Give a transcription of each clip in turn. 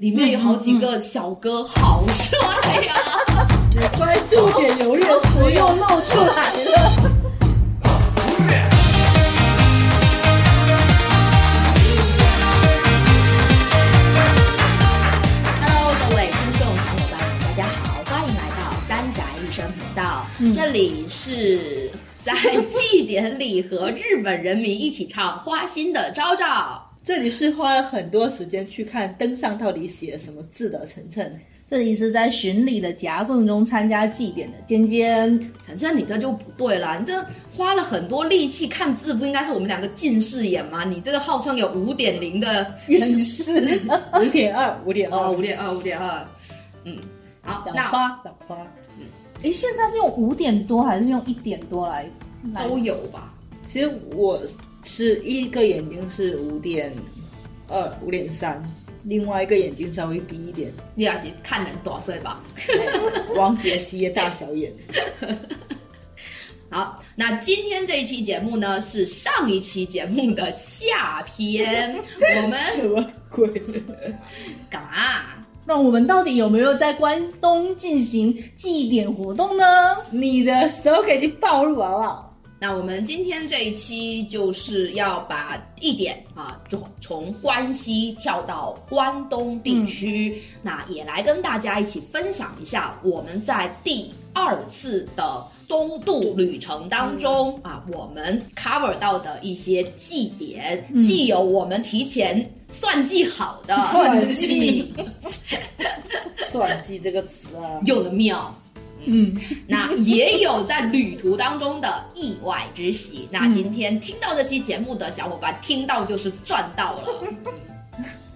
里面有好几个小哥，好帅呀！关注点永远不又露出来了。Hello，各位听众小伙伴们，大家好，欢迎来到三宅一生频道。这里是在 祭典里和日本人民一起唱花心的昭昭。这里是花了很多时间去看灯上到底写了什么字的晨晨。这里是在巡礼的夹缝中参加祭典的尖尖。晨晨，你这就不对了，你这花了很多力气看字，不应该是我们两个近视眼吗？你这个号称有五点零的远视，五点二，五点哦，二，五点二，五点二，嗯，好，老那花老花，嗯诶，现在是用五点多还是用一点多来？来都有吧？其实我是一个眼睛是五点二、五点三，另外一个眼睛稍微低一点。你也是看人多岁吧？王杰希的大小眼，好，那今天这一期节目呢，是上一期节目的下篇，我们 什么鬼？干嘛？那我们到底有没有在关东进行祭典活动呢？你的 slogan 已经暴露好不好？那我们今天这一期就是要把地点啊，就从关西跳到关东地区，那也来跟大家一起分享一下我们在第二次的东渡旅程当中、啊，我们 cover 到的一些祭典，嗯既有我们提前算计好的，算计，算计这个词啊，用的妙。嗯，那也有在旅途当中的意外之喜。那今天听到这期节目的小伙伴，听到就是赚到了。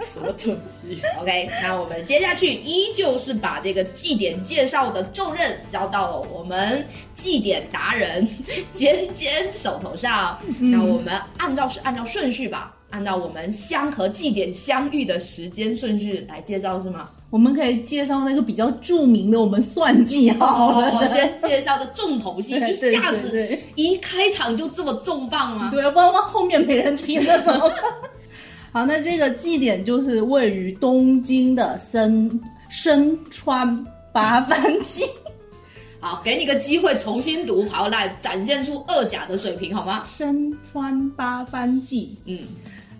什么东西？OK，那我们接下去依旧是把这个祭典介绍的重任交到了我们祭典达人尖尖手头上。那我们按照是按照顺序吧，按照我们相和祭典相遇的时间顺序来介绍是吗？我们可以介绍那个比较著名的我们算计好哦，了的。先介绍的重头戏，一下子一开场就这么重磅吗？对啊，不然往后面没人听了怎么办？好，那这个祭典就是位于东京的深深川八幡祭。好，给你个机会重新读，好来展现出二甲的水平好吗？深川八番祭，嗯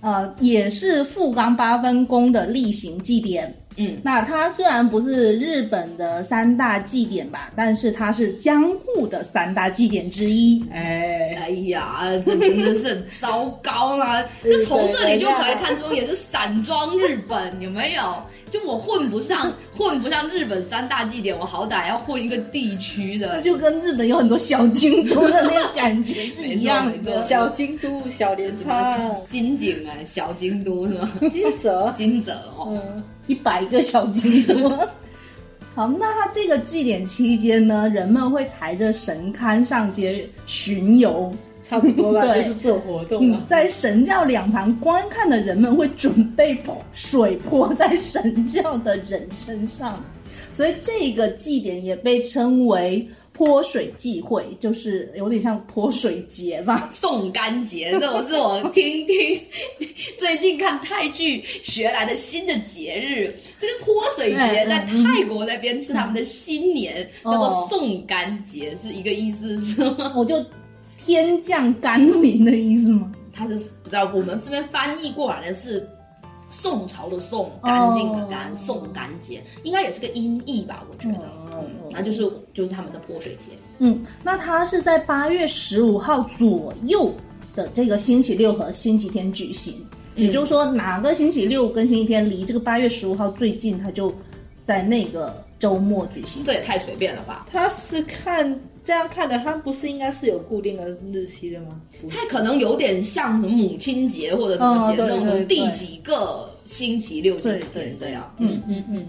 呃，也是富冈八分宫的例行祭典。嗯，那它虽然不是日本的三大祭典吧，但是它是江户的三大祭典之一。哎，哎呀，这真的是很糟糕啦！就从这里就可以看出，也是散装日本，有没有？就我混不上，混不上日本三大祭典，我好歹要混一个地区那的。就跟日本有很多小京都的那个感觉 是一样的。小京都、小镰仓、金井啊，小京都是吗？金泽，金泽哦，嗯，一百个小京都。好，那它这个祭典期间呢，人们会抬着神龛上街巡游。差不多吧，就是做活动。在神教两旁观看的人们会准备水泼在神教的人身上，所以这个祭典也被称为泼水祭会，就是有点像泼水节吧。送干节，这种是我听听最近看泰剧学来的新的节日。这个泼水节 嗯在嗯泰国那边是他们的新年，嗯叫做哦送干节，是一个意思是吗？我就天降甘霖的意思吗？它是不知道我们这边翻译过来的是。宋朝的宋，干净的干，哦送干节应该也是个音译吧？我觉得，嗯嗯，那就是就是他们的泼水节。嗯，那它是在八月十五号左右的这个星期六和星期天举行，嗯也就是说哪个星期六跟星期天离这个八月十五号最近，它就在那个周末举行。这也太随便了吧？他是看这样看的，它不是应该是有固定的日期的吗？它可能有点像母亲节或者什么节、那种第几个星期六、星对期对这样。嗯嗯嗯。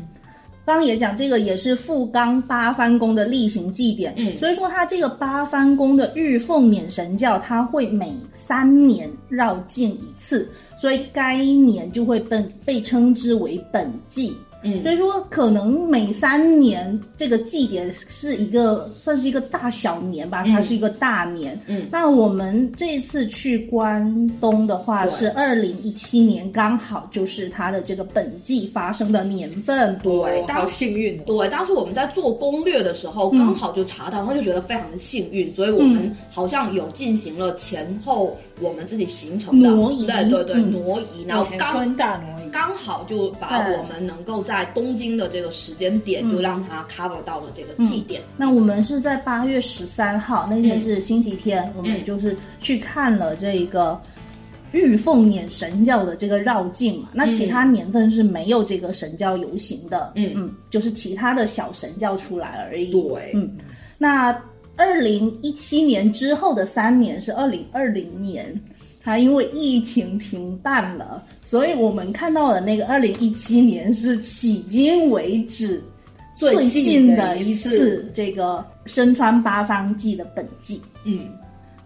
刚刚也讲，这个也是富冈八幡宫的例行祭典，嗯所以说它这个八幡宫的玉凤辇神教，它会每三年绕境一次，所以该年就会被被称之为本祭。嗯。所以说可能每三年这个祭典是一个算是一个大小年吧，嗯。它是一个大年。嗯。那我们这次去关东的话对。是二零一七年，刚好就是它的这个本季发生的年份。对哦好幸运哦。对，当时我们在做攻略的时候，嗯。刚好就查到，然后就觉得非常的幸运，所以我们嗯。好像有进行了前后我们自己形成的。挪移。对对对，嗯。挪移，然后刚大挪移，刚好就把我们能够在东京的这个时间点，嗯就让它 cover 到了这个祭典。那我们是在八月十三号那天是星期天，我们也就是去看了这个玉凤撵神教的这个绕境嘛。那其他年份是没有这个神教游行的，嗯嗯，就是其他的小神教出来而已。对嗯，那二零一七年之后的三年是二零二零年。它因为疫情停办了，所以我们看到的那个二零一七年是迄今为止最近近的一次次这个身穿八方记的本季。嗯，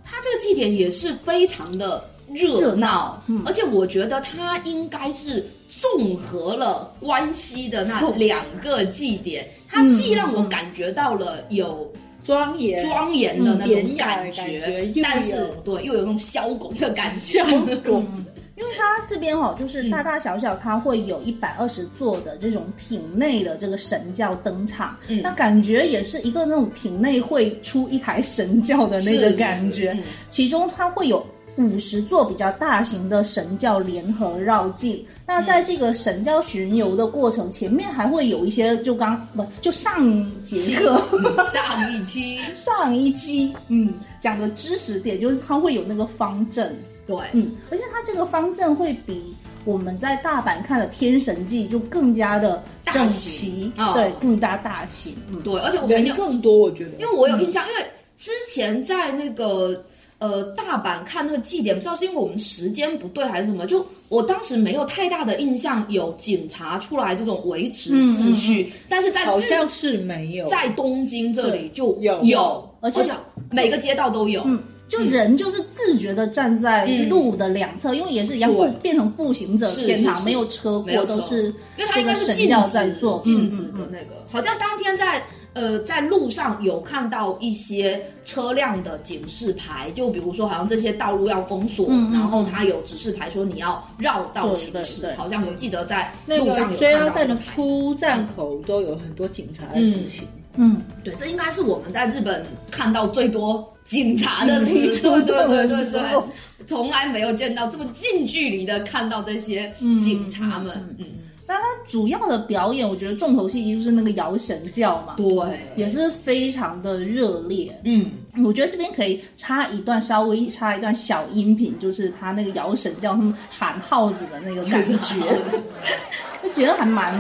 它这个祭典也是非常的热热闹嗯。而且我觉得它应该是综合了关西的那两个祭典，它既让我感觉到了有庄严庄严的那种感觉，又但是有对又有那种萧拱的感觉。萧拱，因为它这边哈、就是嗯大大小小，它会有一百二十座的这种艇内的这个神教登场，嗯那感觉也是一个那种艇内会出一排神教的那个是是感觉。是嗯其中它会有五十座比较大型的神教联合绕境。那在这个神教巡游的过程，前面还会有一些，就刚不就上节课。嗯 上一期。上一期，嗯，讲的知识点就是它会有那个方阵，对。嗯，而且它这个方阵会比我们在大阪看的《天神记》就更加的整齐，大型哦。对，更加大型，嗯，对，而且我很人更多，我觉得，因为我有印象，因为之前在那个呃大阪看那个祭典，不知道是因为我们时间不对还是什么，就我当时没有太大的印象有警察出来这种维持秩序，但是在日好像是没有，在东京这里就有。有，而且每个街道都有，嗯，就人就是自觉的站在嗯路的两侧，因为也是一样，对。步变成步行者是天堂，是是没有车过，车都是因为它应该是这个神禁止教在做。禁止嗯嗯嗯。的那个，好像当天在呃在路上有看到一些车辆的警示牌，就比如说好像这些道路要封锁，嗯嗯然后它有指示牌说你要绕道行驶，对对对。好像我记得在路上有看到站的这个牌。出站口都有很多警察的执勤。嗯，对，这应该是我们在日本看到最多警察的时刻，对对对对，从来没有见到这么近距离的看到这些嗯警察们，嗯。嗯，那他主要的表演，我觉得重头戏就是那个摇神教嘛，对，也是非常的热烈。嗯。我觉得这边可以插一段，稍微插一段小音频，就是他那个摇神教他们喊号子的那个感觉，就觉得还蛮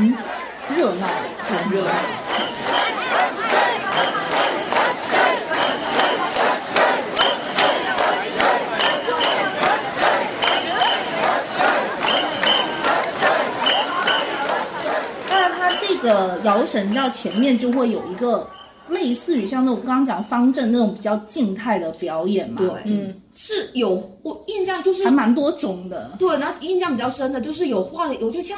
热闹的。很热闹。那它这个摇神教前面就会有一个类似于像那种刚刚讲方阵那种比较静态的表演嘛，对嗯，是有我印象就是还蛮多种的。对，然后印象比较深的就是有画的，有就像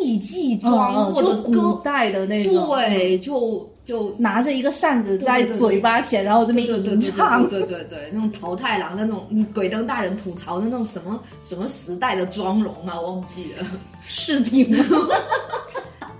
艺伎嗯妆、或者古，代的那种，对，就就拿着一个扇子在对对对嘴巴前，然后这边吟唱，对对对对，那种桃太郎那种鬼灯大人吐槽的那种什么什么时代的妆容啊，忘记了。是挺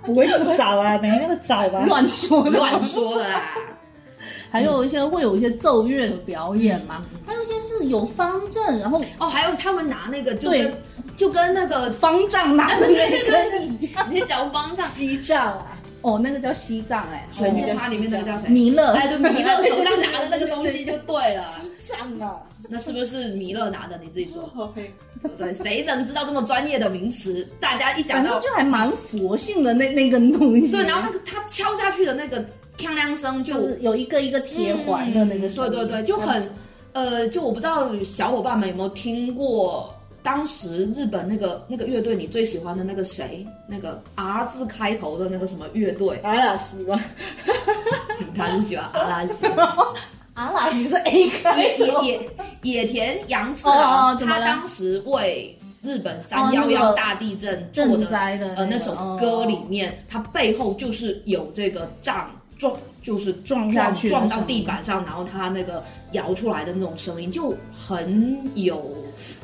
不会那么早啊，没那么早吧？乱说的。乱说的啦。还有一些会有一些奏乐的表演嘛，还有一些是有方阵，然后哦，还有他们拿那个就跟就跟那个方丈拿的那个 对 对，你讲方丈西藏啊，哦，那个叫西藏哎，水面差里面那个叫谁？弥勒，哎，对，弥勒手上拿的那个东西就对了。西藏啊，那是不是弥勒拿的？你自己说。对，谁能知道这么专业的名词？大家一讲到就还蛮佛性的那那根东西。对，然后那个他敲下去的那个锵亮声就就是有一个一个铁环的那个声音，对对对，就很呃，就我不知道小伙伴们有没有听过。当时日本那个那个乐队，你最喜欢的那个谁？那个 R 字开头的那个什么乐队？阿拉斯吧，他是喜欢阿拉西，阿拉西是 A 开野头，野野野田洋次哦郎，他当时为日本三幺幺大地震做灾的个呃那首歌里面，它背后就是有这个杖撞，就是撞下去撞到地板上，然后他那个摇出来的那种声音，就很有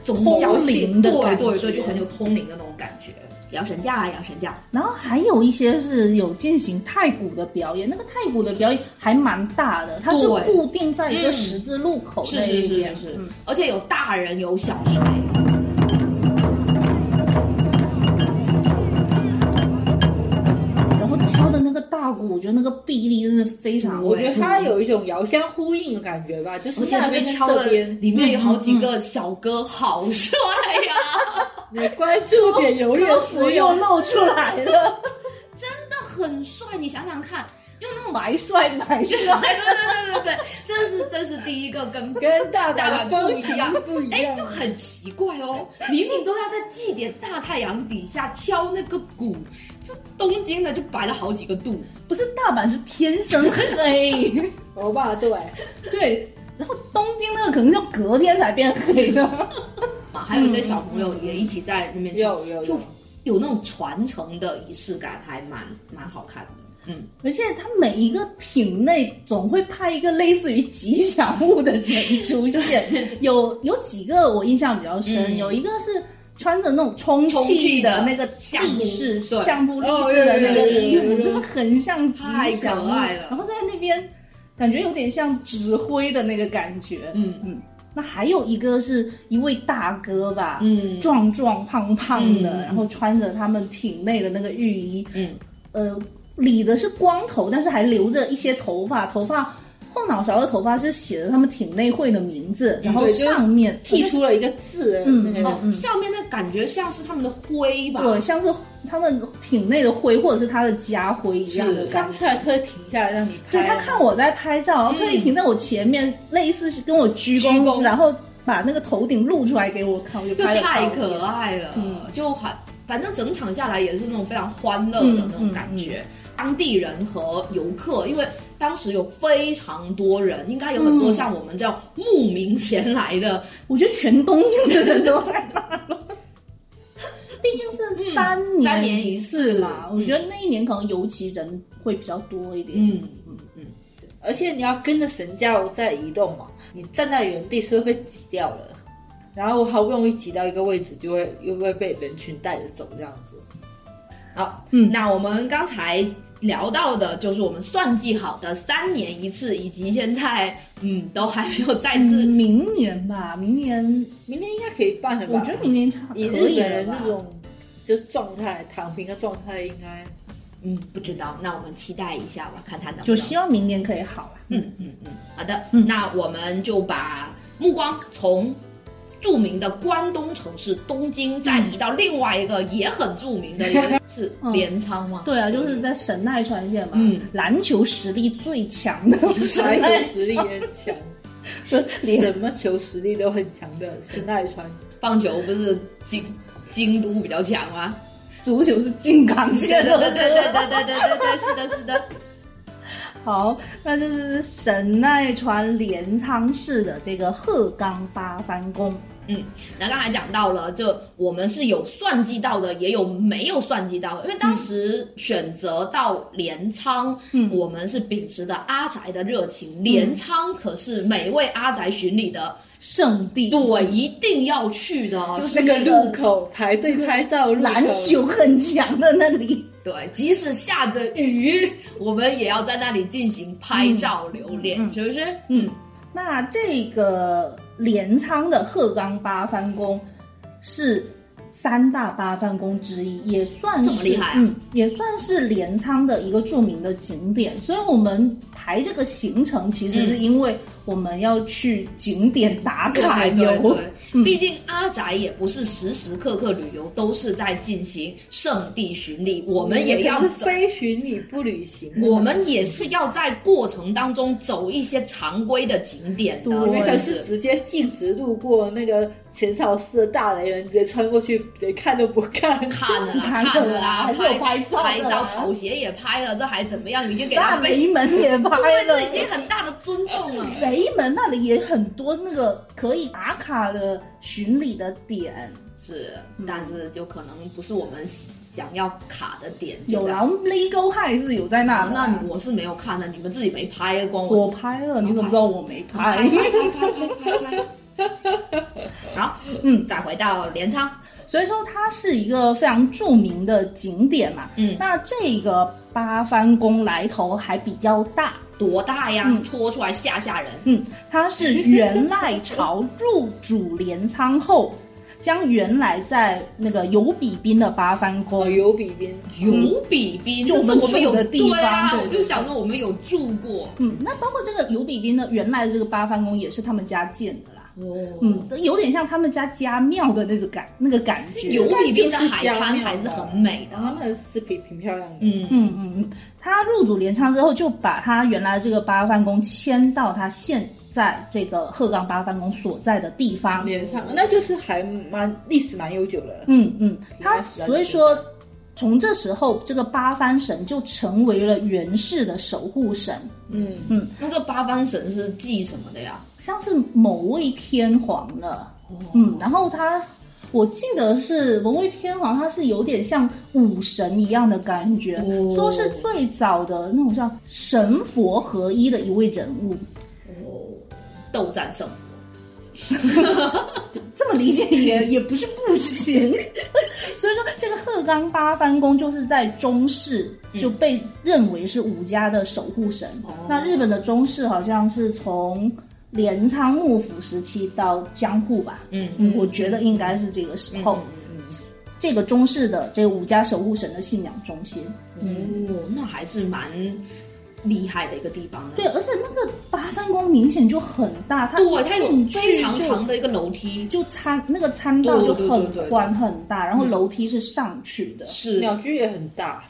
宗教通性，灵的对对对，就很有通灵的那种感觉。摇神架啊，摇神架，然后还有一些是有进行太鼓的表演，那个太鼓的表演还蛮大的，它是固定在一个嗯十字路口是是是那一边，是是。嗯，而且有大人有小孩。我觉得那个臂力真的非常我觉得它有一种遥相呼应的感觉吧，就是而且那边敲的这边，里面有好几个小哥，好帅呀、你关注点永远歌词只有又 露出来了，真的很帅。你想想看，就那种白帅白帅。对对对对对，这是这是第一个跟跟大大阪不一样，不一样就。很奇怪哦，明明都要在祭典大太阳底下敲那个鼓，这东京的就白了好几个度。不是大阪是天生黑，欧巴对，对，然后东京那个可能要隔天才变黑的。啊，还有一些小朋友也一起在那边敲，就有有有，有那种传承的仪式感，还蛮蛮好看的。嗯，而且他每一个艇内总会派一个类似于吉祥物的人出现，有有几个我印象比较深，嗯。有一个是穿着那种充充气气的的那个相扑力士对。相扑力的那个衣服，真的很像吉太祥物，然后在那边感觉有点像指挥的那个感觉。嗯。嗯，那还有一个是一位大哥吧，嗯。壮壮胖胖的，嗯。然后穿着他们艇内的那个浴衣，嗯，呃，理的是光头，但是还留着一些头发，头发后脑勺的头发是写着他们艇内会的名字，然后上面剃出了一个字的嗯那个哦，上面那感觉像是他们的徽吧？对，像是他们艇内的徽或者是他的家徽一样的感觉。刚出来特意停下来让你拍，对他看我在拍照，然后特意停在我前面，类似是跟我鞠躬，鞠躬然后把那个头顶露出来给我看，我就就拍了太可爱了，嗯就很反正整场下来也是那种非常欢乐的那种感觉。当地人和游客，因为当时有非常多人，应该有很多嗯像我们这样慕名前来的，我觉得全东京的人都在那了。毕竟是三年、嗯三年一次嘛，嗯我觉得那一年可能尤其人会比较多一点。嗯嗯嗯，而且你要跟着神教在移动嘛，你站在原地是会被挤掉的。然后好不容易挤到一个位置，就会又会被人群带着走这样子。好，嗯。那我们刚才聊到的就是我们算计好的三年一次，以及现在嗯都还没有再嗯，次明年吧，明年明年应该可以办了吧？我觉得明年差可以日本人这种就状态躺平的状态，应该。嗯不知道，那我们期待一下吧，看他能不就希望明年可以好了。嗯嗯嗯，好的，嗯。那我们就把目光从著名的关东城市东京，再移到另外一个也很著名的一个 是嗯镰仓吗？对啊，就是在神奈川县嘛，嗯篮球实力最强的排神奈球实力也很强，什么球实力都很强的神奈川。棒球不是京京都比较强吗？足球是静冈县的对对对对对对对对，是的，是的。好，那就是神奈川镰仓市的这个鹤冈八幡宫。那刚才讲到了，就我们是有算计到的，也有没有算计到的。因为当时选择到镰仓，嗯我们是秉持的阿宅的热情。镰仓可是每位阿宅巡礼的，圣地，对，一定要去的，就是那个路口排队拍照，篮球很强的那里。对，即使下着雨，我们也要在那里进行拍照留念，嗯嗯是不是？嗯，那这个镰仓的鹤冈八幡宫是三大八幡宫之一，也算是这么厉害啊嗯，也算是镰仓的一个著名的景点。所以我们排这个行程，其实是因为我们要去景点打卡对对游。对，嗯毕竟阿宅也不是时时刻刻旅游都是在进行圣地巡礼，我们也要是。非巡礼不旅行，我们也是要在过程当中走一些常规的景点的，对那个不是直接径直路过那个浅草寺的大雷人，直接穿过去，连看都不看。看了啦，看看了啦，还是有拍照拍照，啦草鞋也拍了，这还怎么样？已经给大他被雷门也拍 对，了，这已经很大的尊重了。雷门那里也很多那个可以打卡的巡礼的点，是，但是就可能不是我们想要卡的点。有啦，啦我，们 Legal High 是有在那。那我是没有看的，你们自己没拍，光我拍了，你怎么知道我没拍拍？拍拍拍拍拍拍。好，嗯，再回到镰仓，所以说它是一个非常著名的景点嘛。嗯，那这个八幡宫来头还比较大，多大呀？嗯拖出来吓吓人。嗯，它是元赖朝入主镰仓后，将原来在那个有比滨的八幡哦，宫，有比滨有比滨，就是我们有的地方对啊，我就想着我们有住过。嗯，那包括这个有比滨的原来的这个八幡宫也是他们家建的啦。哦，嗯，有点像他们家家庙的那种感那个感觉。有比滨的海滩还是很美的然。后那个是挺挺漂亮的。嗯嗯嗯嗯，他入主镰仓之后，就把他原来这个八幡宫迁到他现在这个鹤冈八幡宫所在的地方。镰仓那就是还蛮历史蛮悠久了。嗯嗯，他所以说，从这时候这个八幡神就成为了源氏的守护神，嗯嗯，那个八幡神是祭什么的呀？像是某位天皇的。嗯，然后他。我记得是某位天皇，他是有点像武神一样的感觉，哦说是最早的那种像神佛合一的一位人物。哦，斗战胜佛。这么理解也也不是不行。所以说，这个鹤冈八幡宫就是在中世就被认为是武家的守护神。哦那日本的中世好像是从镰仓幕府时期到江户吧，嗯嗯，我觉得应该是这个时候，嗯这个中式的这个武家守护神的信仰中心。嗯哦，那还是蛮厉害的一个地方呢。对，而且那个八幡宫明显就很大，它对，它有进去非常长的一个楼梯，就参那个参道就很宽很大，然后楼梯是上去的。是鸟居也很大。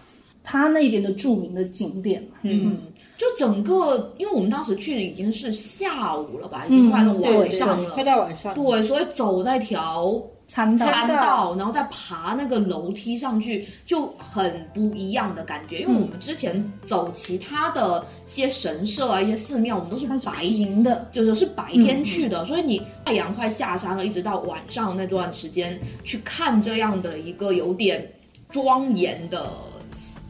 它那边的著名的景点嘛，嗯，就整个，因为我们当时去的已经是下午了吧，已嗯经快到晚上了，快到晚上。对，所以走那条参道。参道道，然后再爬那个楼梯上去，就很不一样的感觉。因为我们之前走其他的一些神社啊、一些寺庙，我们都是白银的，就是是白天去的，所以你太阳快下山了，一直到晚上那段时间去看这样的一个有点庄严的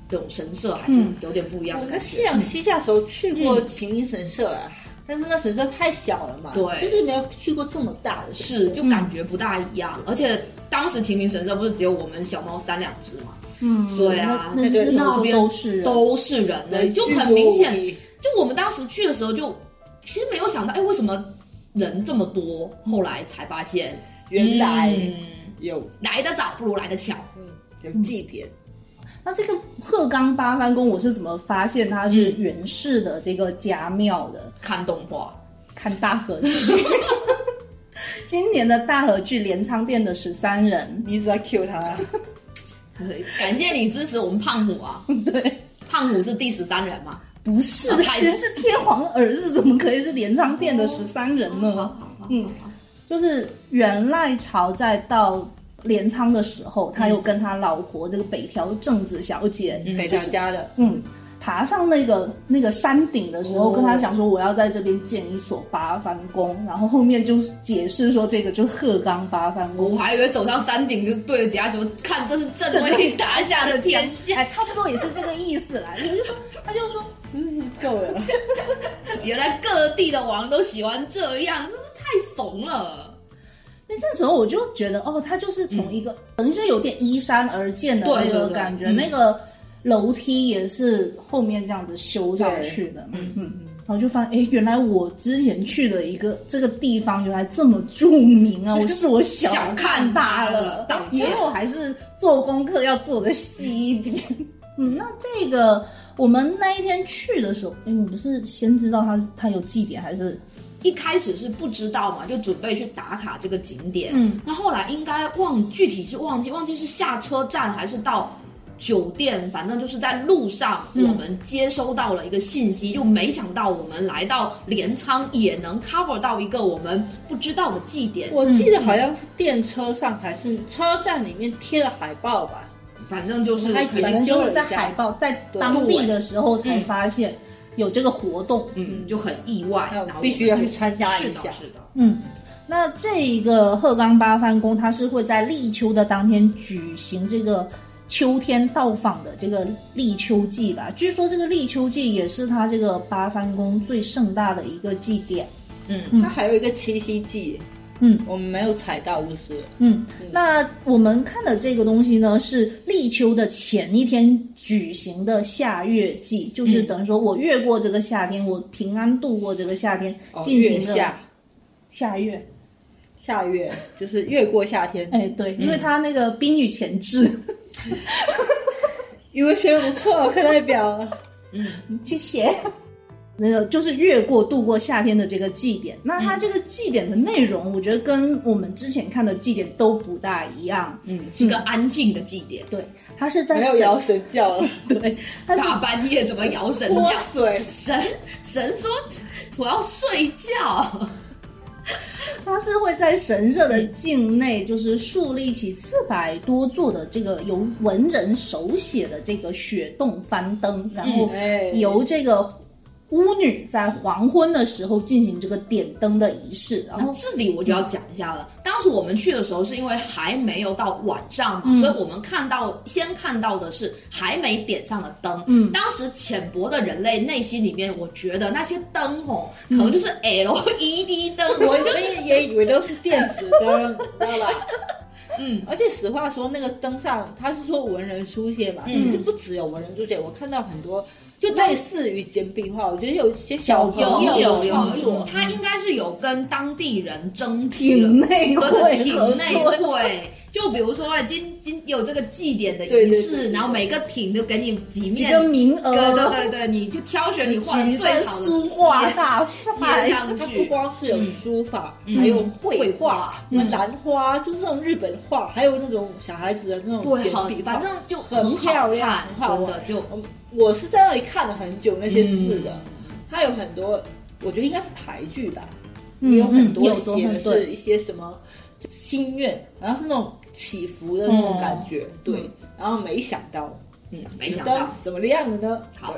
这种神社，还是嗯。有点不一样我的感觉。跟夕阳西下的时候去过秦明神社啊，但是那神社太小了嘛，对就是没有去过这么大的。是，就感觉不大一样，而且当时秦明神社不是只有我们小猫三两只嘛，嗯，对啊那边都是人都是人的，对就很明显。就我们当时去的时候就，其实没有想到，哎，为什么人这么多？后来才发现，原来嗯有来得早不如来得巧。嗯有祭典，那这个鹤冈八幡宫，我是怎么发现它是源氏的这个家庙的？看动画，看大河剧，今年的大河剧《镰仓殿的十三人。你一直在 Q 他，感谢你支持我们胖虎啊！》，对，胖虎是第十三人嘛？不是。啊太人是。天皇儿子，怎么可以是镰仓殿的十三人呢？嗯，就是元赖朝在到镰仓的时候，他又跟他老婆这个北条正子小姐，嗯北条家的，嗯，爬上那个那个山顶的时候，哦跟他讲说我要在这边建一所八幡宫，然后后面就解释说这个就是鹤冈八幡宫我。还以为走上山顶就对着底下说，看这是朕为你打下的 天下。哎，差不多也是这个意思啦。就就说，他就说，真是够了。原来各地的王都喜欢这样，真是太怂了。那那时候我就觉得，哦，他就是从一个、等于是有点依山而建的那个感觉，嗯那个楼梯也是后面这样子修上去的，嗯嗯嗯。然后就发现，哎，原来我之前去的一个这个地方原来这么著名啊！我是我小小 看大它了当以后还是做功课要做的细一点。嗯，那这个我们那一天去的时候，哎，我们是先知道它它有祭典，还是一开始是不知道嘛，就准备去打卡这个景点。嗯，那后来应该忘具体是忘记忘记是下车站还是到酒店，反正就是在路上嗯我们接收到了一个信息，就没想到我们来到镰仓也能 cover 到一个我们不知道的祭点。我记得好像是电车上还是车站里面贴了海报吧，反正就是还肯定反正就是在海报在当地的时候才发现有这个活动。嗯就很意外，然后必须要去参加一下是的，是的。嗯，那这一个鹤冈八幡宫，它是会在立秋的当天举行这个秋天到访的这个立秋祭吧。据说这个立秋祭也是它这个八幡宫最盛大的一个祭典。嗯，它还有一个七夕祭，嗯我们没有踩到，就是嗯，那我们看的这个东西呢，是立秋的前一天举行的夏月祭，就是嗯等于说我越过这个夏天，我平安度过这个夏天，哦进行的夏月。夏月，就是越过夏天。哎，对，因为它那个宾语前置，语文学的不错，课代表。嗯谢谢。那个就是越过度过夏天的这个祭典，那它这个祭典的内容，我觉得跟我们之前看的祭典都不大一样。嗯，是个安静的祭典。对，它是在没有摇神教了，对，它是大半夜怎么摇神泼教？水，神神说我要睡觉。它是会在神社的境内，就是树立起四百多座的这个由文人手写的这个雪洞翻灯，然后哎由这个巫女在黄昏的时候进行这个点灯的仪式，然后这里我就要讲一下了。当时我们去的时候，是因为还没有到晚上嘛，嗯所以我们看到先看到的是还没点上的灯。嗯当时浅薄的人类内心里面，我觉得那些灯哦，可嗯能就是 LED 灯，我就是也以为都是电子灯，知道吧？嗯。而且实话说，那个灯上他是说文人书写嘛，嗯其实不只有文人书写，我看到很多就类似于简笔画，我觉得有一些小朋有友有有创作，他应该是有跟当地人征集了体内对会体合内作会，就比如说今今有这个祭典的仪式，对对对对然后每个艇都给你几几面个名额，对对对对，你就挑选你画的最好的 书画贴大贴赛，它不。光是有书法，嗯还有绘绘画画，什么兰花，就是那种日本画，还有那种小孩子的那种简笔画，反正就很好漂亮看，很好的就嗯我是在那里看了很久那些字的，它有很多，我觉得应该是牌剧吧，有很多写的是一些什么心愿，然后是那种起伏的那种感觉，对，然后没想到，嗯，没想到。怎么亮的呢？好。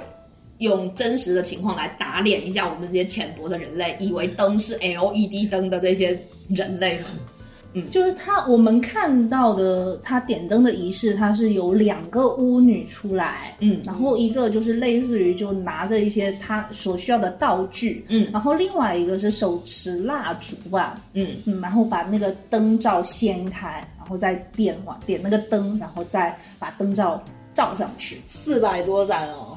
用真实的情况来打脸一下我们这些浅薄的人类，以为灯是 LED 灯的这些人类们。就是他我们看到的他点灯的仪式，他是有两个巫女出来，嗯。然后一个就是类似于就拿着一些他所需要的道具，嗯。然后另外一个是手持蜡烛吧，嗯，嗯，然后把那个灯罩掀开，然后再点完点那个灯，然后再把灯罩罩上去。四百多盏哦，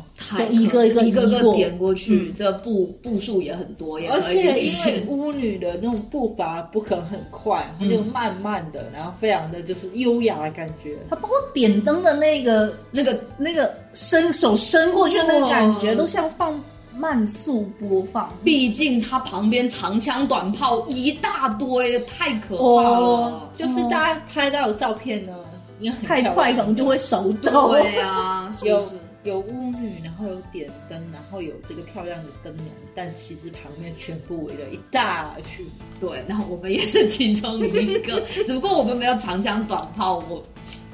一个一个一个一个点过去，这步步数也很多，也而且因为。巫女的那种步伐不可能很快，她就慢慢的，然后非常的就是优雅的感觉。她包括点灯的那个那个那个伸手伸过去的那个感觉，都像放慢速播放。毕竟它旁边长枪短炮一大堆，太可怕了。哦就是大家拍到的照片呢，你很太快可能就会手抖。对啊，是有不是？有巫女，然后有点灯，然后有这个漂亮的灯笼，但其实旁边全部围了一大群。对，然后我们也是其中一个，只不过我们没有长枪短炮，我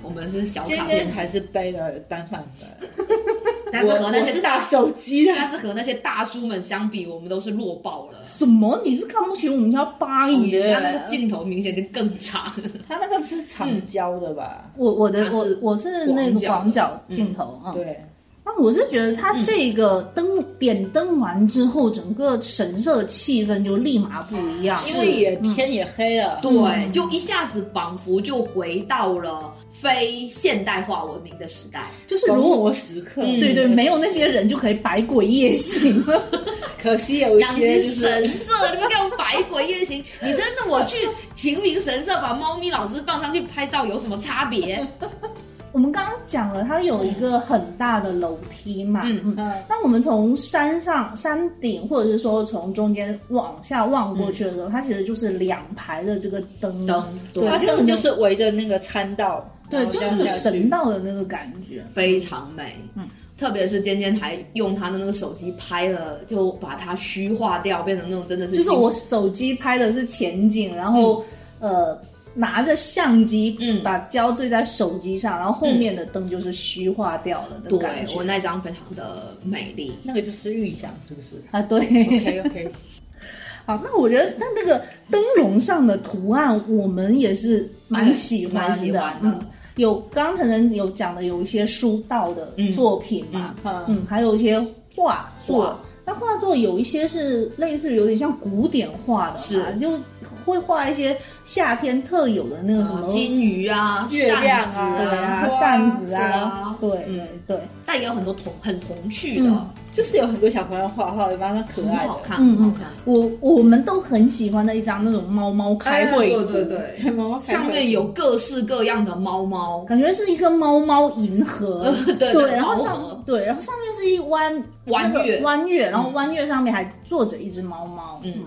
我们是小今卡片，还是背了单反的，但是和那我我是些大拿手机的。但是和那些大叔们相比，我们都是弱爆了。什么？你是看不起我们家八人爷？家那个镜头明显就更长，他那个是长焦的吧？我我的我我是那个广角镜头啊。对，那我是觉得他这个灯点灯完之后，整个神社的气氛就立马不一样。因为也天也黑了，对，就一下子仿佛就回到了非现代化文明的时代。就是如果逢魔时刻。嗯对对，没有那些人就可以百鬼夜行了。可惜有一些就是神社，你们给我百鬼夜行！你真的我去秦明神社把猫咪老师放上去拍照有什么差别？我们刚刚讲了，它有一个很大的楼梯嘛，嗯嗯。嗯，当我们从山上山顶，或者是说从中间往下望过去的时候，它其实就是两排的这个灯，灯对它灯就是围着那个参道，对，就是神道的那个感觉。非常美。嗯，特别是尖尖还用他的那个手机拍了，就把它虚化掉，变成那种真的是就是我手机拍的是前景，然后、呃拿着相机，嗯把胶对在手机上，然后后面的灯就是虚化掉了的对感觉。我那张非常的美丽。那个就是预想，是不是啊，对。？OK OK，好，那我觉得那那个灯笼上的图案，我们也是蛮喜欢的。蛮喜欢的嗯，有刚刚晨晨有讲的有一些书道的作品嘛，嗯嗯，还有一些画作。那画作有一些是类似于有点像古典画的嘛，是就会画一些夏天特有的那个什么金鱼啊、月亮啊扇子对啊，花扇子啊啊，对对嗯对，但也有很多童很童趣的，嗯就是有很多小朋友画画的蛮可爱好看，嗯嗯很好看。我我们都很喜欢的一张那种猫猫开会对对对，猫猫上面有各式各样的猫猫，感觉是一个猫猫银河，对对，然后上盒对，然后上面是一弯弯那个月弯月，然后弯月上面还坐着一只猫猫，嗯嗯，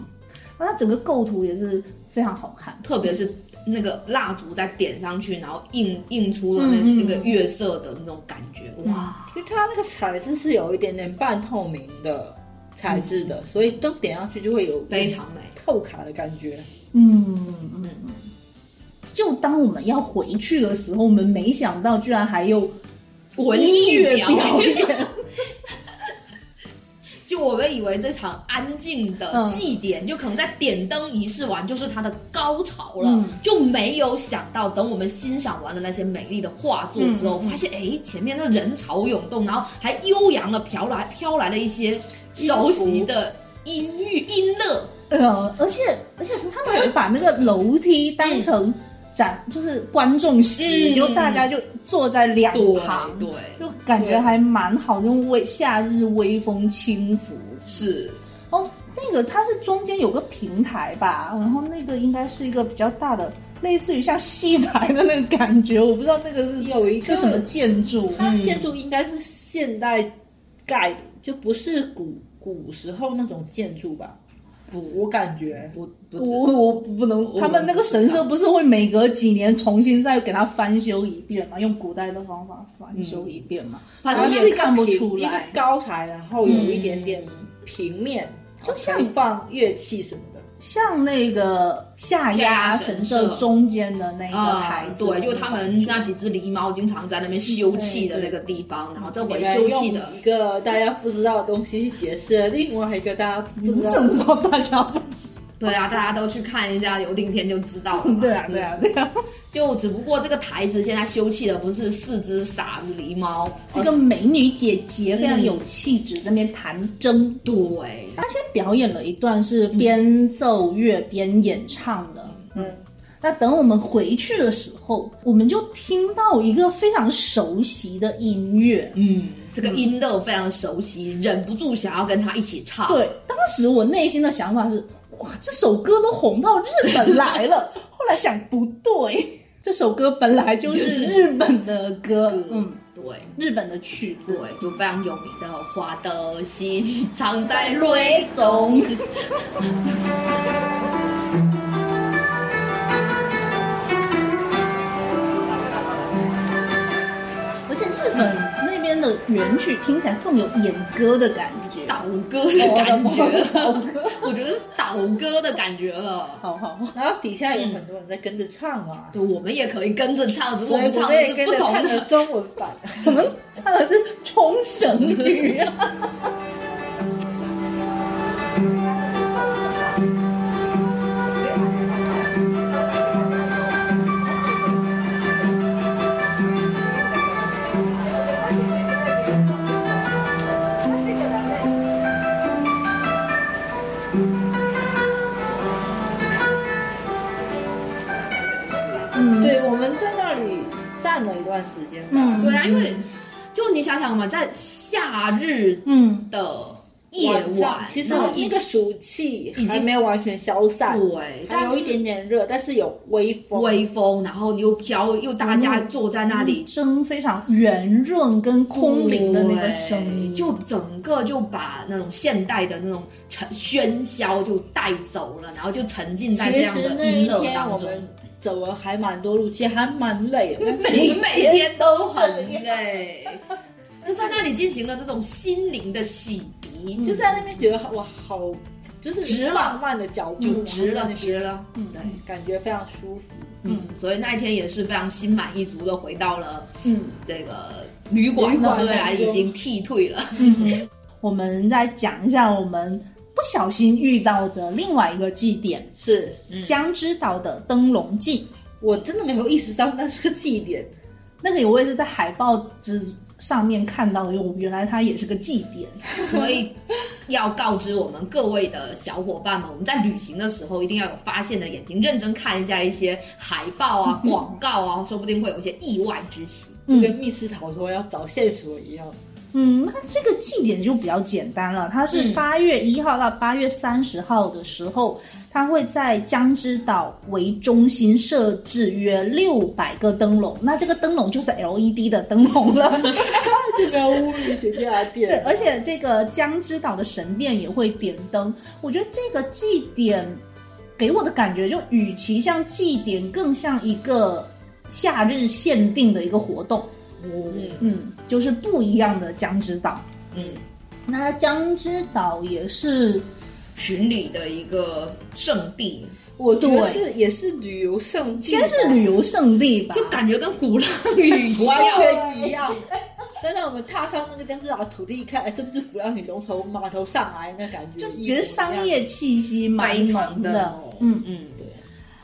它整个构图也是非常好看，特别是那个蜡烛再点上去，然后映映出了那嗯嗯那个月色的那种感觉，哇，因为它那个材质是有一点点半透明的材质的，所以灯点上去就会有非常美。透卡的感觉。嗯嗯嗯。就当我们要回去的时候，我们没想到居然还有文音艺表演，就我们以为这场安静的嗯祭典，就可能在点灯仪式完就是它的高潮了，嗯。就没有想到等我们欣赏完了那些美丽的画作之后，发现哎前面那人潮涌动，然后还悠扬的飘来飘来了一些熟悉的音乐音乐，呃，而且而且他们还把那个楼梯当成展，就是观众席，嗯就大家就坐在两旁，对就感觉还蛮好，那种微夏日微风轻拂。是。哦，那个它是中间有个平台吧，然后那个应该是一个比较大的，类似于像戏台的那个感觉，我不知道那个是有一个是什么建筑。它的建筑应该是现代盖的，就不是古古时候那种建筑吧？不我感觉不不我我不能，他们那个神社不是会每隔几年重新再给它翻修一遍嘛？用古代的方法翻修一遍嘛？反然后是一个正也看不平一个出来。高台，然后有一点点平面，就像放乐器什么的。像那个下压神社中间的那个台对，就他们那几只狸猫经常在那边休憩的那个地方，然后这回你来用休憩的。一个大家不知道的东西去解释另外一个大家不你知道怎么知道大家不知对啊，大家都去看一下有顶天就知道了。对啊，对啊，对啊，就只不过这个台子现在休憩的不是四只傻子狸猫，是个美女姐姐，非常有气质，在那边弹筝。对，她先表演了一段是边奏乐边演唱的，嗯，那等我们回去的时候，我们就听到一个非常熟悉的音乐。嗯，这个音乐非常熟悉，忍不住想要跟他一起唱。对，当时我内心的想法是，哇，这首歌都红到日本来了。后来想不对，这首歌本来就是日本的歌，歌嗯，对。日本的曲子。对，就非常有名的《花的心藏在蕊中》。而且日本那边的原曲听起来更有演歌的感觉。倒歌的感觉我觉得是倒歌的感觉了。好好，然后底下有很多人在跟着唱啊，对，我们也可以跟着唱，只是我我们唱的是不同的的。中文版。我们唱的是冲绳语嘛，在夏日嗯，的夜晚其实一那个暑气已经还没有完全消散，对，还但有一点点热，但是有微风。微风，然后又飘，又大家坐在那里。声非常圆润跟空灵的那个声音，就整个就把那种现代的那种沉喧嚣就带走了，然后就沉浸在这样的音乐当中。天我们走了还蛮多路，其实还蛮累的。你每天都很累，就在那里进行了这种心灵的洗涤，就在那边觉得哇，好，就是直了浪漫的脚步，就值了，然后在那边值了。嗯对，感觉非常舒服。嗯，所以那一天也是非常心满意足的回到了嗯这个旅馆，旅馆虽然已经替退了。嗯，我们再讲一下我们不小心遇到的另外一个祭典是嗯江之岛的灯笼祭。我真的没有意识到那是个祭典。那个我也是在海报之上面看到的，用，原来它也是个祭典。所以要告知我们各位的小伙伴们，我们在旅行的时候一定要有发现的眼睛，认真看一下一些海报啊、广告啊，说不定会有一些意外之喜。就跟密室逃脱要找线索一样。嗯，那这个祭典就比较简单了，它是嗯八月一号到八月三十号的时候，它会在江之岛为中心设置约六百个灯笼，那这个灯笼就是 LED 的灯笼了。这个屋里写下对，店，而且这个江之岛的神殿也会点灯。我觉得这个祭典给我的感觉，就与其像祭典，更像一个夏日限定的一个活动。嗯，嗯，就是不一样的江之岛。嗯，那江之岛也是，巡礼的一个圣地，我觉得是也是旅游胜地吧，先是旅游胜地吧，就感觉跟鼓浪屿 完。全一样。但是我们踏上那个江之岛的土地，一看，哎，这不是鼓浪屿龙头码头上来那感觉，就其实商业气息蛮浓的浓。嗯，嗯，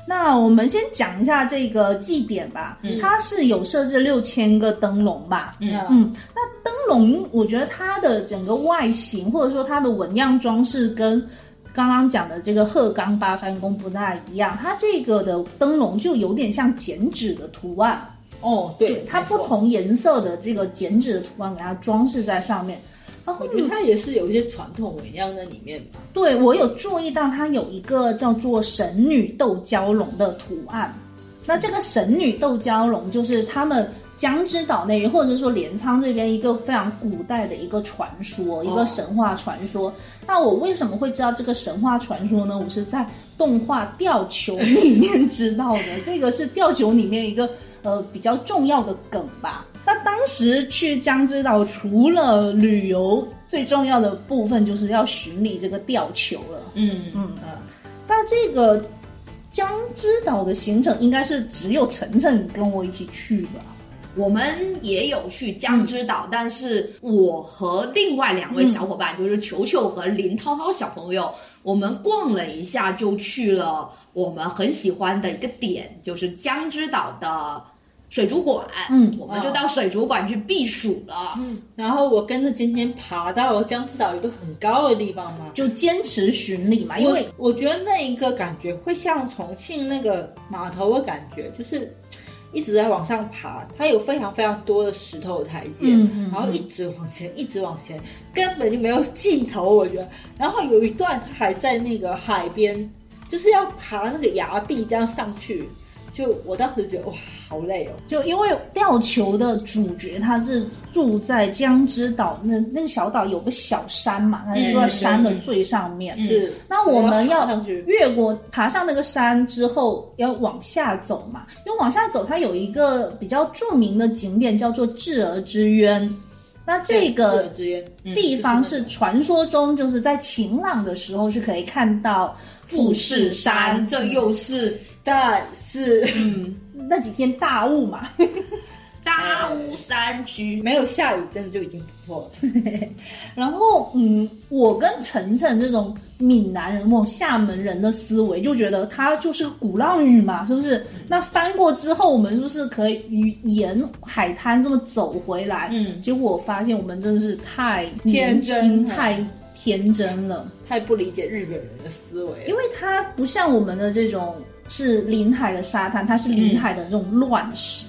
那我们先讲一下这个祭典吧，嗯它是有设置六千个灯笼吧。嗯嗯，那灯笼，我觉得它的整个外形或者说它的纹样装饰跟刚刚讲的这个鹤冈八幡宫不太一样，它这个的灯笼就有点像剪纸的图案，哦，对，它不。同颜色的这个剪纸的图案给它装饰在上面。然后我觉得它也是有一些传统纹样在里面吧。对我有注意到，它有一个叫做神女斗蛟龙的图案。那这个神女斗蛟龙就是他们江之岛那边，或者说镰仓这边一个非常古代的一个传说，一个神话传说。那我为什么会知道这个神话传说呢？我是在动画《吊球》里面知道的。这个是《吊球》里面一个呃比较重要的梗吧。那当时去江之岛，除了旅游，最重要的部分就是要巡礼这个吊球了。嗯嗯，那这个江之岛的行程应该是只有晨晨跟我一起去吧？我们也有去江之岛，但是我和另外两位小伙伴，就是球球和林涛涛小朋友，我们逛了一下，就去了我们很喜欢的一个点，就是江之岛的水族馆。嗯我们就到水族馆去避暑了。嗯，然后我跟着今天爬到了江之岛一个很高的地方嘛，就坚持巡礼嘛，因为我我觉得那一个感觉会像重庆那个码头的感觉，就是一直在往上爬，它有非常非常多的石头台阶，嗯嗯然后一直往前，一直往前，根本就没有尽头，我觉得。然后有一段它还在那个海边，就是要爬那个崖壁这样上去，就我当时觉得哇，好累哦。就因为吊球的主角他是住在江之岛那那个小岛有个小山嘛，他是住在山的最上面。是，那我们要越过爬上那个山之后，要往下走嘛。因为往下走，它有一个比较著名的景点叫做智儿之渊。那这个地方是传说中就是在晴朗的时候是可以看到富士山，这又是但是 嗯那几天大雾嘛。大雾山区。没有下雨，真的就已经不错了。然后，嗯，我跟晨晨这种闽南人、厦门人的思维，就觉得它就是个鼓浪屿嘛，是不是？那翻过之后，我们是不是可以与沿海滩这么走回来？嗯结果我发现我们真的是太天年轻、真太天真了，太不理解日本人的思维，因为它不像我们的这种是临海的沙滩，它是临海的这种乱石。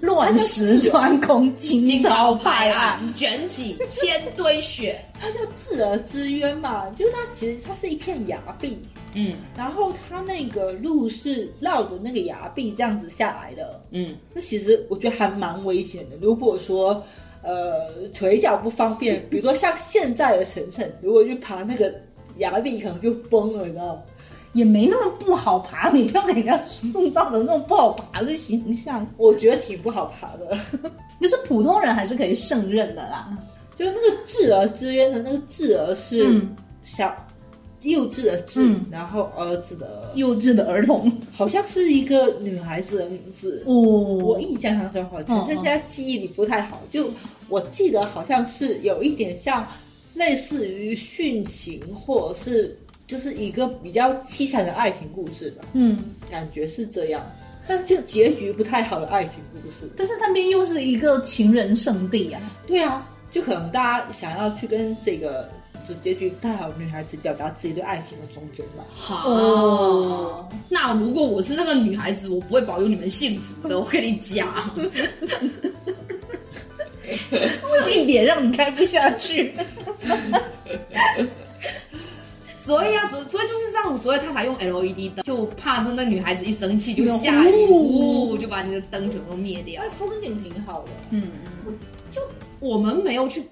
乱石穿空，惊惊涛涛拍拍岸岸，，卷起千堆雪。它叫自儿之渊嘛，就是它其实它是一片崖壁，嗯然后它那个路是绕着那个崖壁这样子下来的。嗯，那其实我觉得还蛮危险的。如果说呃腿脚不方便，比如说像现在的晨晨，如果去爬那个崖壁，可能就崩了，你知道吗？也没那么不好爬，你不要给人家塑造的那种不好爬的形象。我觉得挺不好爬的。就是普通人还是可以胜任的啦。就是那个智儿之渊的那个智儿是嗯小、幼稚的稚，嗯然后儿子的幼稚的儿童好像是一个女孩子的名字。哦，我印象当中好像，嗯但现在记忆里不太好。就我记得好像是有一点像类似于殉情，或者是就是一个比较凄惨的爱情故事吧，嗯，感觉是这样。但就结局不太好的爱情故事，但是那边又是一个情人圣地啊。对啊，就可能大家想要去跟这个就结局不太好的女孩子表达自己对爱情的忠贞吧。好，哦那如果我是那个女孩子，我不会保佑你们幸福的。我跟你讲，近点让你开不下去。所以啊，所所以就是这样，所以他才用 LED 灯，就怕是那女孩子一生气就下雨，呜呜就把那个灯全部灭掉哎，。风景挺好的，嗯，我们没有去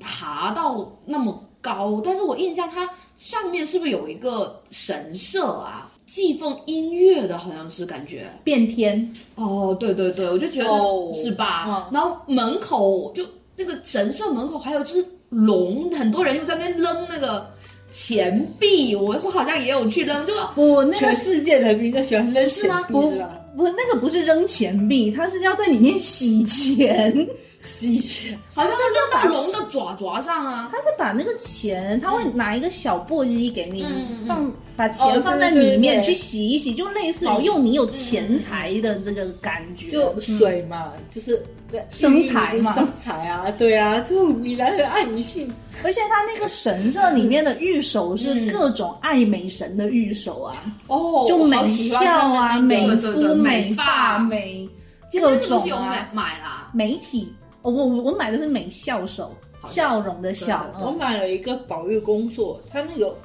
爬到那么高，但是我印象它上面是不是有一个神社啊？祭奉音乐的，好像是感觉。变天，哦，对对对，我就觉得、哦是吧？嗯然后门口就那个神社门口还有只龙，很多人又在那边扔那个钱币，我我好像也有去扔，就不，那个全世界人民都喜欢扔钱是吗不币是吧？不，那个不是扔钱币，它是要在里面洗钱。洗钱，好像扔到龙的爪爪上啊。他是把那个钱，他会拿一个小簸箕给你放，把哦钱放在里面去洗一洗，就类似保佑你有钱财的这个感觉。就水嘛，就是生财嘛。生财啊，对啊，就米兰人爱迷信，而且他那个神社里面的御守是嗯。各种爱美神的御守啊，哦，就美笑啊、那美肤、美发、美各种啊。买买啦？美体。哦我我我买的是美笑手，笑容的笑。我嗯。买了一个保育工作，它那个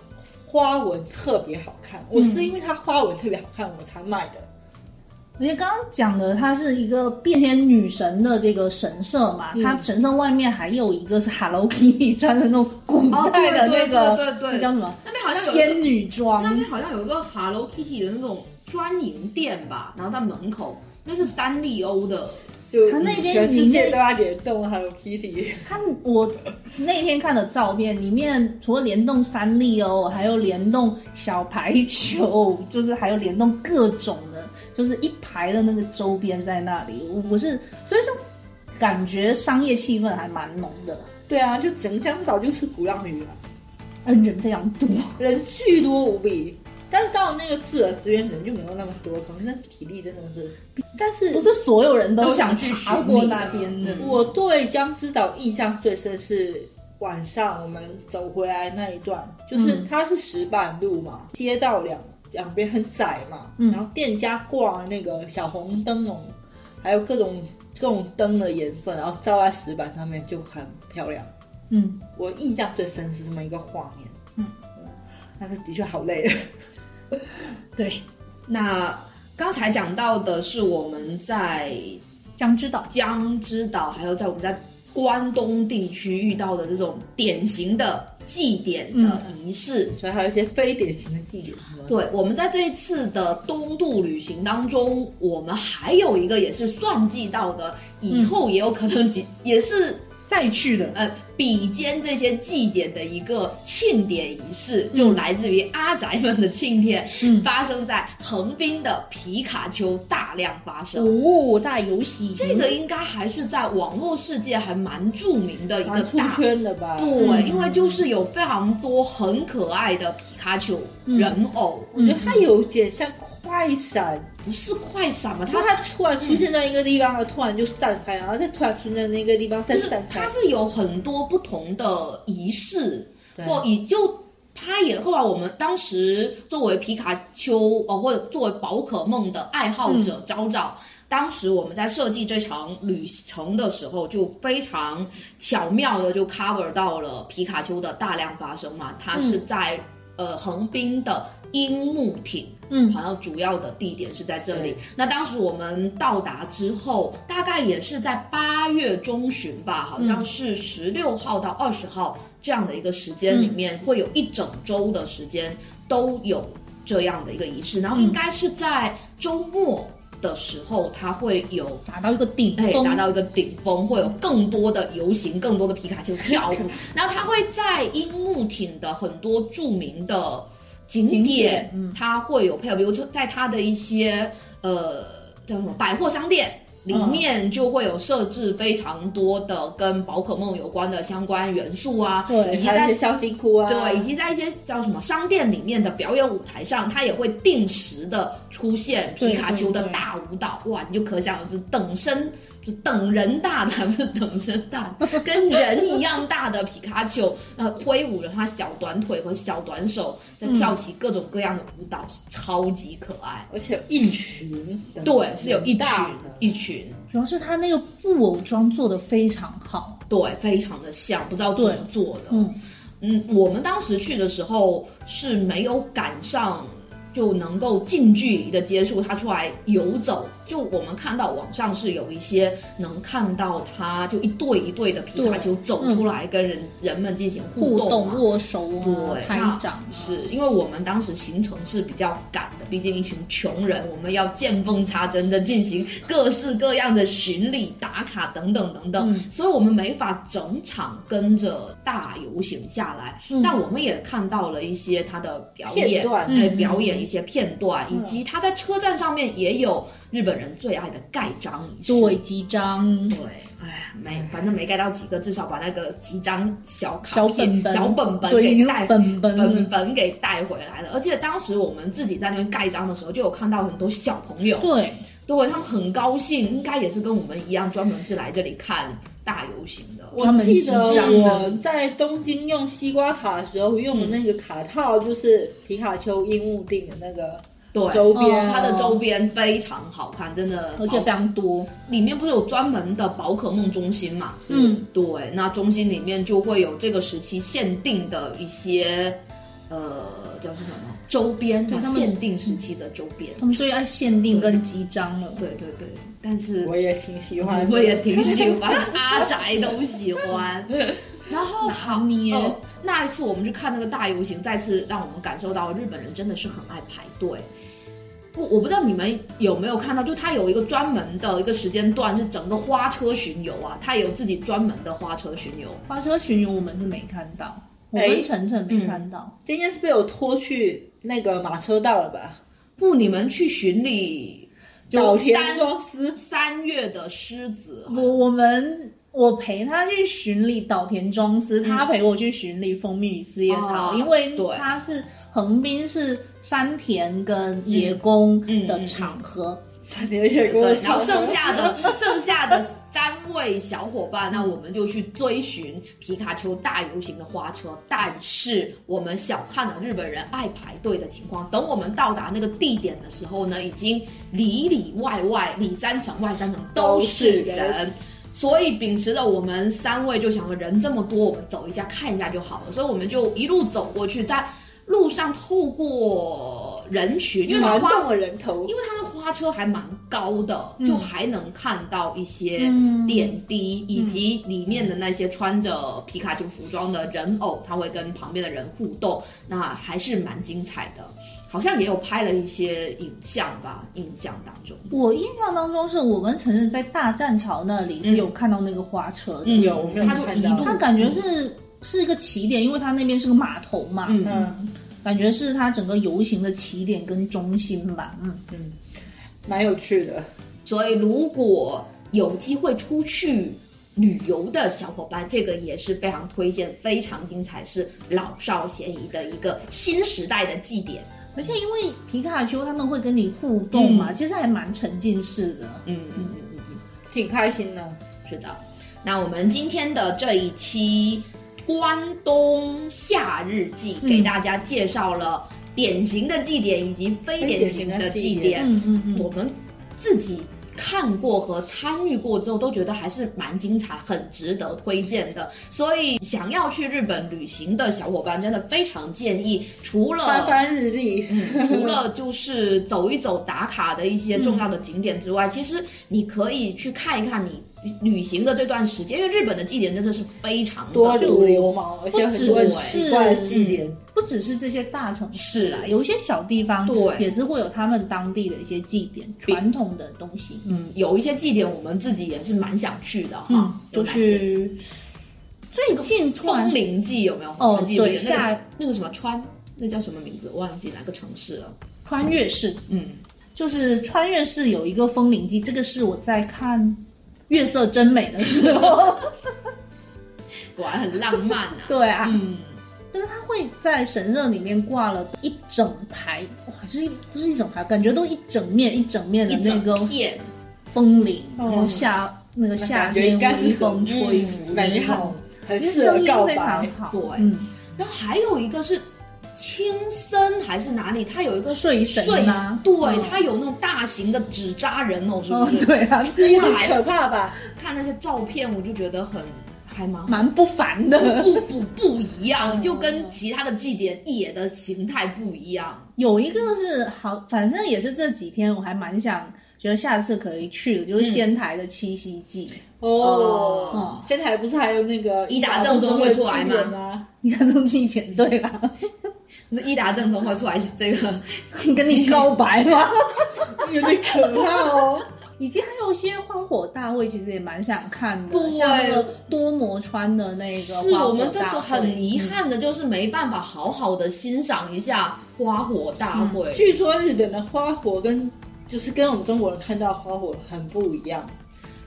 花纹特别好看，我嗯是因为它花纹特别好看我才买的。而且刚刚讲的，它是一个变天女神的这个神社嘛，嗯它神社外面还有一个是 Hello Kitty 穿的那种古代的那个，哦对对对对对那叫什么？那边好像有仙女装那。边好像有一个 Hello Kitty 的那种专营店吧，然后在门口，那是三丽鸥的。就他那边全世里面界都要联动 Hello Kitty，他我那天看的照片里面，除了联动三丽鸥，还有联动小排球，就是还有联动各种的，就是一排的那个周边在那里。我我是所以说感觉商业气氛还蛮浓的，对啊，就整个江之岛就是鼓浪屿啊，嗯人非常多。人巨多无比。但是到了那个自然资源人就没有那么多，可能那体力真的是。但是不是所有人都想想去爬过寻觅的那边的。嗯我对江之岛印象最深是晚上我们走回来那一段，就是嗯它是石板路嘛，街道两两边很窄嘛，嗯然后店家挂那个小红灯笼，还有各种各种灯的颜色，然后照在石板上面就很漂亮。嗯，我印象最深是这么一个画面，嗯，但是的确好累。对，那刚才讲到的是我们在江之岛。江之岛，还有在我们在关东地区遇到的这种典型的祭典的仪式。所以还有一些非典型的祭典，对，我们在这一次的东渡旅行当中，我们还有一个也是算计到的，以后也有可能几、也是再去的，呃比肩这些祭典的一个庆典仪式，就来自于阿宅们的庆典，嗯。发生在横滨的皮卡丘大量发生。哦，大游戏。这个应该还是在网络世界还蛮著名的一个大圈的吧？对，嗯。因为就是有非常多很可爱的皮卡丘人偶，我觉得它有点像快闪。不是快闪嘛，它它它突然出现在一个地方，然后突然就散开，然后再突然出现在那个地方再就是散开它。是有很多不同的仪式，对或以就。它也后来，我们当时作为皮卡丘哦，或者作为宝可梦的爱好者昭昭，当时我们在设计这场旅程的时候，就非常巧妙的就 cover 到了皮卡丘的大量发生嘛。它是在、呃横滨的樱木町，嗯好像主要的地点是在这里。那当时我们到达之后，大概也是在八月中旬吧，好像是十六号到二十号这样的一个时间里面，会有一整周的时间都有这样的一个仪式，然后应该是在周末。的时候，它会有达到一个顶哎，峰，达到一个顶峰，会有更多的游行，更多的皮卡丘跳舞。然后它会在樱木町的很多著名的景景点，点嗯它会有配合，比如说在它的一些呃叫什么百货商店，里面就会有设置非常多的跟宝可梦有关的相关元素啊，对，以及在小金库啊，对，以及在一些叫什么商店里面的表演舞台上，它也会定时的出现皮卡丘的大舞蹈，哇，你就可想而知，等身就等人大的，不是等身大，跟人一样大的皮卡丘，呃，挥舞着它小短腿和小短手，在跳起各种各样的舞蹈，超级可爱。而且一群，对，是有一群一群，主要是他那个布偶装做的非常好。对，非常的像，不知道怎么做的。嗯，嗯，我们当时去的时候是没有赶上，就能够近距离的接触他出来游走。就我们看到网上是有一些能看到他就一对一对的皮卡丘走出来跟人、人们进行互互动嘛。握手啊对，，拍掌啊，是因为我们当时行程是比较赶的，毕竟一群穷人，我们要见缝插针的进行各式各样的巡礼、打卡等等等等，嗯所以我们没法整场跟着大游行下来。嗯但我们也看到了一些他的表演，对，嗯表演一些片段，嗯以及他在车站上面也有日本人最爱的盖章仪式。对几张，对，哎呀，没，反正没盖到几个，至少把那个几张小卡小片本本小本本对，已经给带本本本本给带回来了。而且当时我们自己在那边盖章的时候，就有看到很多小朋友，对，对他们很高兴，应该也是跟我们一样，专门是来这里看大游行的。我记得我在东京用西瓜卡的时候用的那个卡套，就是皮卡丘樱木定的那个对，周边，哦它的周边非常好看，真的，而且非常多，里面不是有专门的宝可梦中心嘛？嗯，对，那中心里面就会有这个时期限定的一些，呃，叫什么周边，对限定时期的周边。他们最爱限定跟集章了。对对对，但是我也挺喜欢，我也挺喜欢，阿宅都喜欢。然后好拿捏呃那一次我们去看那个大游行，再次让我们感受到日本人真的是很爱排队。我我不知道你们有没有看到，就它有一个专门的一个时间段是整个花车巡游啊，它有自己专门的花车巡游。花车巡游我们是没看到，我哎跟晨晨没看到。今天是被我拖去那个马车道了吧？不，你们去巡礼，岛田庄司，三月的狮子，我我们我陪他去巡礼岛田庄司，他陪我去巡礼蜂蜜与四叶草，哦因为对他是横滨是山田跟野宫嗯的场合，三年也给我对，然后剩下的 剩下的三位小伙伴，那我们就去追寻皮卡丘大游行的花车。但是我们小看了日本人爱排队的情况。等我们到达那个地点的时候呢，已经里里外外、里三层外三层都是人。人所以秉持着我们三位就想说人这么多，我们走一下看一下就好了。所以我们就一路走过去，在路上透过人群，因为花传动了人头。因，为它的花车还蛮高的，嗯。就还能看到一些嗯。点滴，以及里面的那些穿着皮卡丘服装的人偶，他会跟旁边的人互动，那还是蛮精彩的。好像也有拍了一些影像吧，印象当中。我印象当中是我跟晨晨在大栈桥那里是有看到那个花车的，嗯有我没有他就一看到。路，他感觉是是一个起点，因为它那边是个码头嘛，嗯嗯感觉是它整个游行的起点跟中心吧，嗯。嗯，蛮有趣的。所以如果有机会出去旅游的小伙伴，这个也是非常推荐，非常精彩，是老少咸宜的一个新时代的祭典。而且因为皮卡丘他们会跟你互动嘛，嗯其实还蛮沉浸式的。嗯嗯嗯嗯嗯。挺开心的。是的，那我们今天的这一期关东夏日记，嗯给大家介绍了典型的祭典以及非典型的祭典。嗯嗯嗯，我们自己看过和参与过之后，都觉得还是蛮精彩，很值得推荐的。所以，想要去日本旅行的小伙伴，真的非常建议，除了翻翻日历，嗯，除了就是走一走打卡的一些重要的景点之外，其实你可以去看一看你旅行的这段时间，因为日本的祭典真的是非常的多如流氓，而且很多很奇怪的祭典。不只是这些大城市啊，有一些小地方对也是会有他们当地的一些祭典、传统的东西。嗯，有一些祭典我们自己也是蛮想去的哈，嗯，就是最近风铃祭有没有？哦对下那个那个什么川，那叫什么名字？我忘记哪个城市了。穿越式，嗯，就是穿越市有一个风铃祭，这个是我在看《月色真美》的时候，果然很浪漫啊。对啊，嗯，就是他会在神社里面挂了一整排，哇，是一不是一整排，感觉都一整面一整面的那个片，风铃，哦然后夏那个夏天应该是微风吹拂，美好，很适合告声音非常白。好，对嗯，然后还有一个是青森还是哪里，它有一个睡神睡吗对，嗯它有那种大型的纸扎人偶，是哦不是？，对啊，出很可怕吧？看那些照片，我就觉得很还蛮蛮不凡的。不不不一样，嗯就跟其他的祭典野的形态不一样。有一个是好，反正也是这几天，我还蛮想觉得下次可以去的，就是仙台的七夕祭。哦哦，现在还不是还有那个伊达正宗会出来吗吗？你看中祭典，对啦，不是伊达正宗会出来这个，跟你告白吗？有点可怕哦。以及还有一些花火大会，其实也蛮想看的，对像那个多摩川的那个是我们这个很遗憾的，就是没办法好好的欣赏一下花火大会。据说日本的花火跟就是跟我们中国人看到的花火很不一样。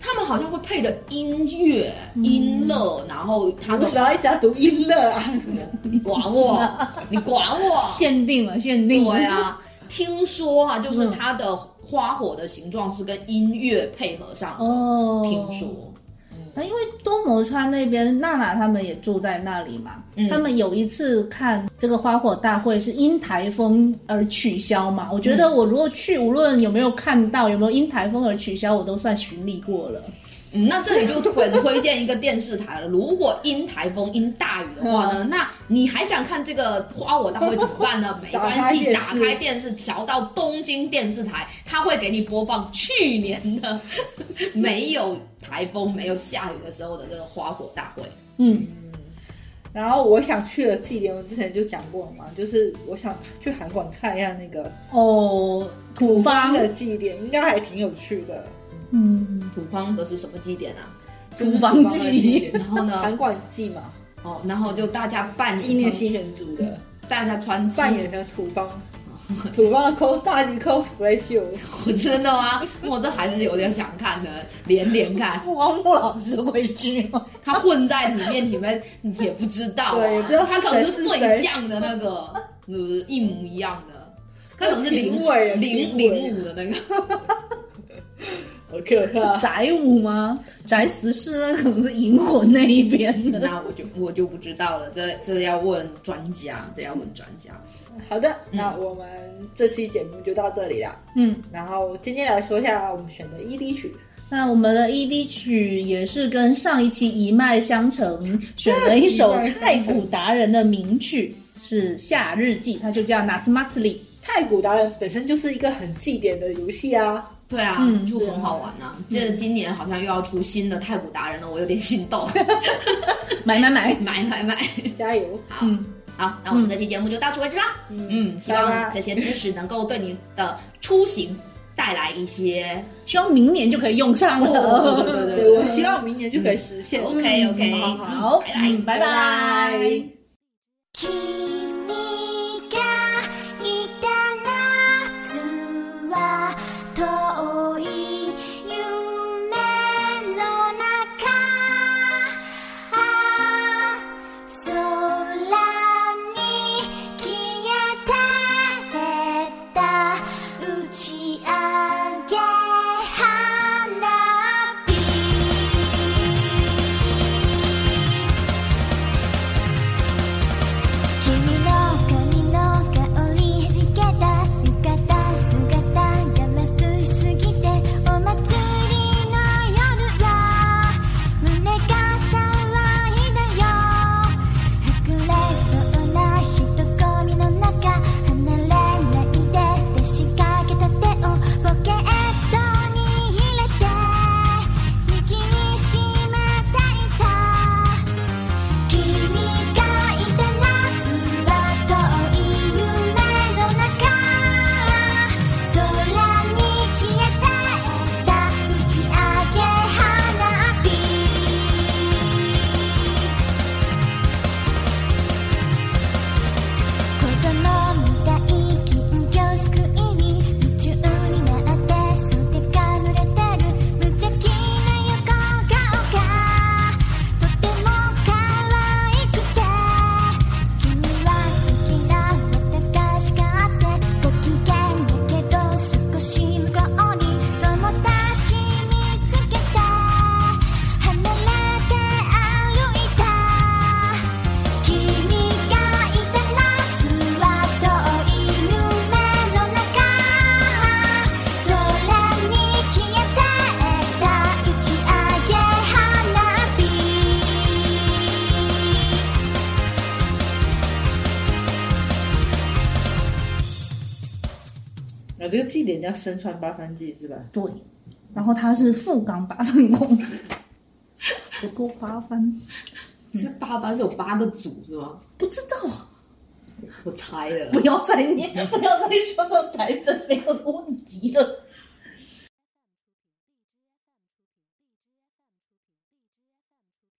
他们好像会配着音乐、音乐，然后他们为什么要一直要读音乐啊？你管我，你管我，限定了，限定了。对啊，听说啊，就是嗯它的花火的形状是跟音乐配合上的。哦，听说，那因为多摩川那边娜娜他们也住在那里嘛，嗯他们有一次看这个花火大会是因台风而取消嘛，我觉得我如果去，无论有没有看到有没有因台风而取消，我都算巡礼过了。嗯，那这里就很推荐一个电视台了。如果因台风、因大雨的话嗯呢，那你还想看这个花火大会怎么办呢？没关系，打打开电视调到东京电视台，它会给你播放去年的 没有台风、没有下雨的时候的这个花火大会。嗯，然后我想去的祭典，我之前就讲过了嘛，就是我想去韩馆看一下那个哦，土方的祭典，应该还挺有趣的。嗯，土方的是什么祭典啊？土方的祭然后呢？韩馆祭嘛，哦，然后就大家扮纪念新人组的，大家穿扮演的土方，土方的 cos 大级 cosplay 秀，我真的吗？我这还是有点想看的，连连看。汪木老师会去吗？他混在里面，你们也不知道、啊，对不知道他可能是最像的那个，呃，一模一样的，他可能是零零零五的那个，好可怕。宅舞吗？宅死是可能是银魂那一边的。那我就我就不知道了，这这要问专家，这要问专家。好的，那我们这期节目就到这里了。嗯，然后今天来说一下我们选的 ED 曲，那我们的 ED 曲也是跟上一期一脉相承，选了一首太古达人的名曲，是《夏日祭》，它就叫《夏祭り》。太古达人本身就是一个很祭典的游戏啊。对啊，嗯就很好玩啊。这今年好像又要出新的太古达人了，我有点心动，买 买买！买买 买！加油！好，嗯，好，那我们这期节目就到此为止啦。嗯，希拜拜望这些知识能够对你的出行带来一些希望明年就可以用上哦了。对对对对，我希望明年就可以实现。OK OK，好拜拜嗯拜拜身穿八分髻是吧？对，然后他是富冈八分宫，不够八番？是八班是有八个组是吗？不知道，我猜的不。要再念，不要再说这种台本没有的问题了。